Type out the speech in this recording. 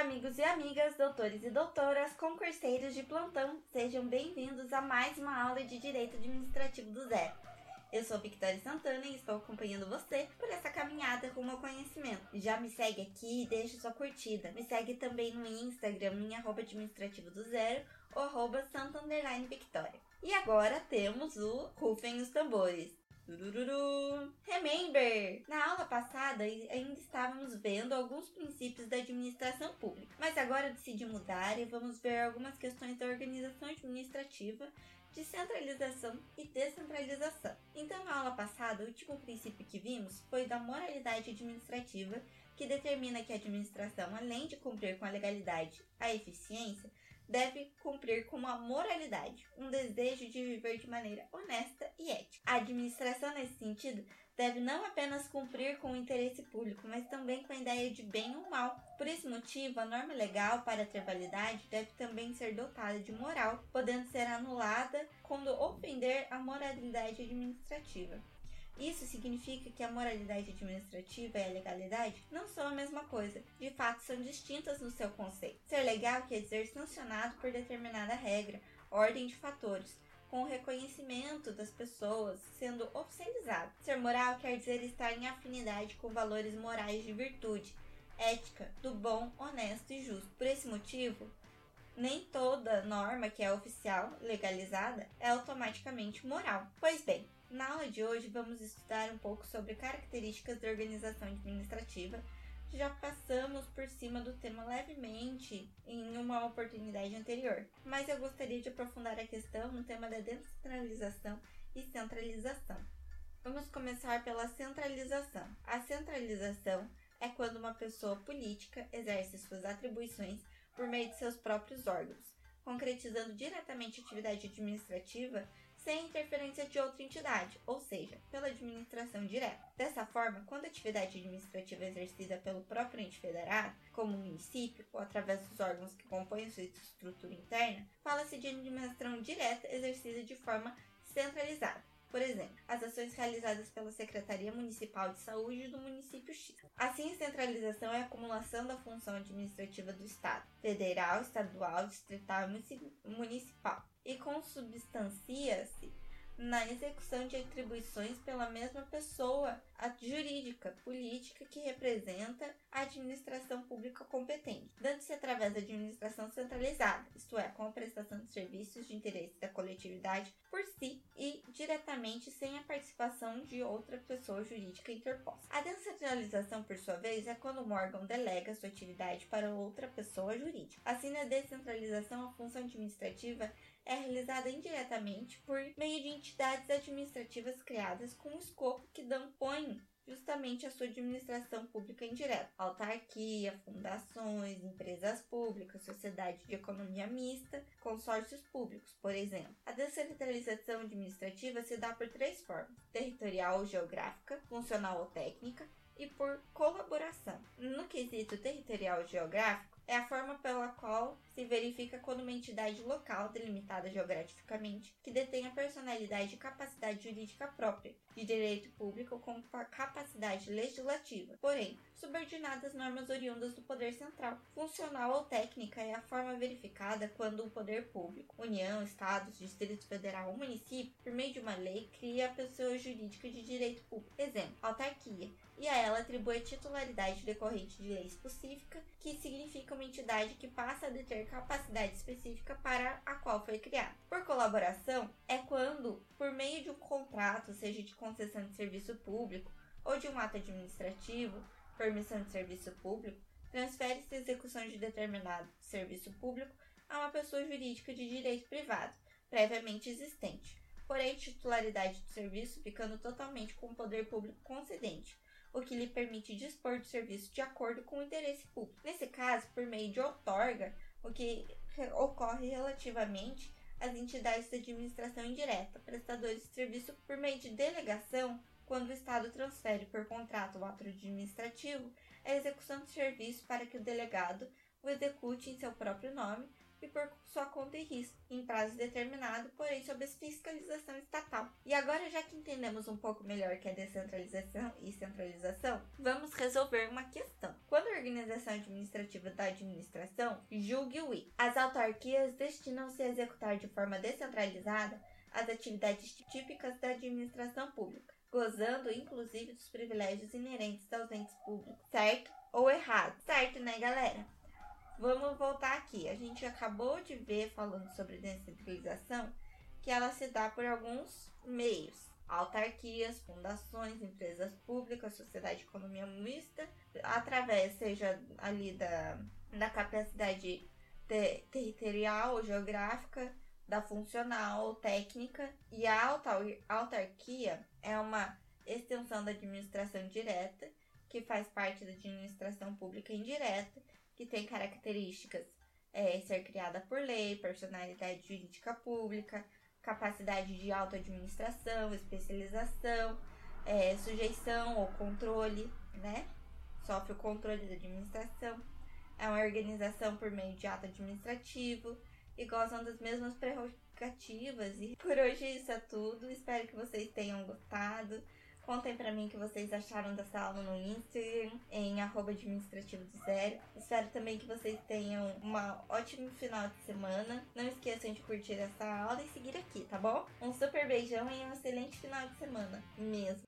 Amigos e amigas, doutores e doutoras, concurseiros de plantão, sejam bem-vindos a mais uma aula de Direito Administrativo do Zero. Eu sou Victoria Santana e estou acompanhando você por essa caminhada rumo ao conhecimento. Já me segue aqui e deixa sua curtida. Me segue também no Instagram, em arroba administrativo do zero ou arroba Victoria. E agora temos o Rufem os Tambores. Remember! Na aula passada ainda estávamos vendo alguns princípios da administração pública, mas agora decidi mudar e vamos ver algumas questões da organização administrativa, de centralização e descentralização. Então, na aula passada, o último princípio que vimos foi da moralidade administrativa, que determina que a administração, além de cumprir com a legalidade, a eficiência, deve cumprir com uma moralidade, um desejo de viver de maneira honesta e ética. A administração, nesse sentido, deve não apenas cumprir com o interesse público, mas também com a ideia de bem ou mal. Por esse motivo, a norma legal para ter validade deve também ser dotada de moral, podendo ser anulada quando ofender a moralidade administrativa. Isso significa que a moralidade administrativa e a legalidade não são a mesma coisa, de fato são distintas no seu conceito. Ser legal quer dizer sancionado por determinada regra, ordem de fatores, com o reconhecimento das pessoas sendo oficializado. Ser moral quer dizer estar em afinidade com valores morais de virtude, ética, do bom, honesto e justo. Por esse motivo, nem toda norma que é oficial, legalizada, é automaticamente moral. Pois bem, na aula de hoje vamos estudar um pouco sobre características da organização administrativa. Já passamos por cima do tema levemente em uma oportunidade anterior, mas eu gostaria de aprofundar a questão no tema da descentralização e centralização. Vamos começar pela centralização. A centralização é quando uma pessoa política exerce suas atribuições por meio de seus próprios órgãos, concretizando diretamente a atividade administrativa sem interferência de outra entidade, ou seja, pela administração direta. Dessa forma, quando a atividade administrativa é exercida pelo próprio ente federado, como o município ou através dos órgãos que compõem sua estrutura interna, fala-se de administração direta exercida de forma centralizada. Por exemplo, as ações realizadas pela Secretaria Municipal de Saúde do município X. Assim, centralização é a acumulação da função administrativa do Estado, federal, estadual, distrital e municipal, e consubstancia-se na execução de atribuições pela mesma pessoa a jurídica, política que representa a administração pública competente, dando-se através da administração centralizada, isto é, com a prestação de serviços de interesse da coletividade por si e diretamente sem a participação de outra pessoa jurídica interposta. A descentralização, por sua vez, é quando um órgão delega sua atividade para outra pessoa jurídica. Assim, na descentralização, a função administrativa é realizada indiretamente por meio de entidades administrativas criadas com o escopo que dão põe justamente a sua administração pública indireta, autarquia, fundações, empresas públicas, sociedade de economia mista, consórcios públicos, por exemplo. A descentralização administrativa se dá por três formas: territorial ou geográfica, funcional ou técnica e por colaboração. No quesito territorial geográfico, é a forma pela qual se verifica quando uma entidade local, delimitada geograficamente, que detém a personalidade e capacidade jurídica própria, de direito público com capacidade legislativa, porém, subordinada às normas oriundas do poder central. Funcional ou técnica é a forma verificada quando o poder público, União, Estados, Distrito Federal ou município, por meio de uma lei, cria a pessoa jurídica de direito público. Exemplo, autarquia, e a ela atribui a titularidade decorrente de lei específica, que significa uma entidade que passa a deter capacidade específica para a qual foi criada. Por colaboração, é quando, por meio de um contrato, seja de concessão de serviço público ou de um ato administrativo, permissão de serviço público, transfere-se a execução de determinado serviço público a uma pessoa jurídica de direito privado, previamente existente, porém titularidade do serviço ficando totalmente com o poder público concedente, o que lhe permite dispor do serviço de acordo com o interesse público. Nesse caso, por meio de outorga, o que ocorre relativamente às entidades de administração indireta, prestadores de serviço por meio de delegação, quando o Estado transfere por contrato o ato administrativo, a execução do serviço para que o delegado o execute em seu próprio nome e por sua conta e risco, em prazo determinado, porém sob fiscalização estatal. E agora, já que entendemos um pouco melhor que é descentralização e centralização, vamos resolver uma questão. Quando a organização administrativa da administração, julgue o I. As autarquias destinam-se a executar de forma descentralizada as atividades típicas da administração pública, gozando inclusive dos privilégios inerentes aos entes públicos. Certo ou errado? Certo, né, galera? Vamos voltar aqui. A gente acabou de ver, falando sobre descentralização, que ela se dá por alguns meios autarquias, fundações, empresas públicas, sociedade de economia mista, através, seja ali da, da capacidade te, territorial ou geográfica, da funcional, técnica, e a autar, autarquia é uma extensão da administração direta, que faz parte da administração pública indireta, que tem características é, ser criada por lei, personalidade jurídica pública, capacidade de auto-administração, especialização, é, sujeição ou controle, né? Sofre o controle da administração. É uma organização por meio de ato administrativo e gozam das mesmas prerrogativas. E por hoje isso é tudo. Espero que vocês tenham gostado. Contem pra mim o que vocês acharam dessa aula no Instagram, em arroba administrativo do zero. Espero também que vocês tenham um ótimo final de semana. Não esqueçam de curtir essa aula e seguir aqui, tá bom? Um super beijão e um excelente final de semana mesmo.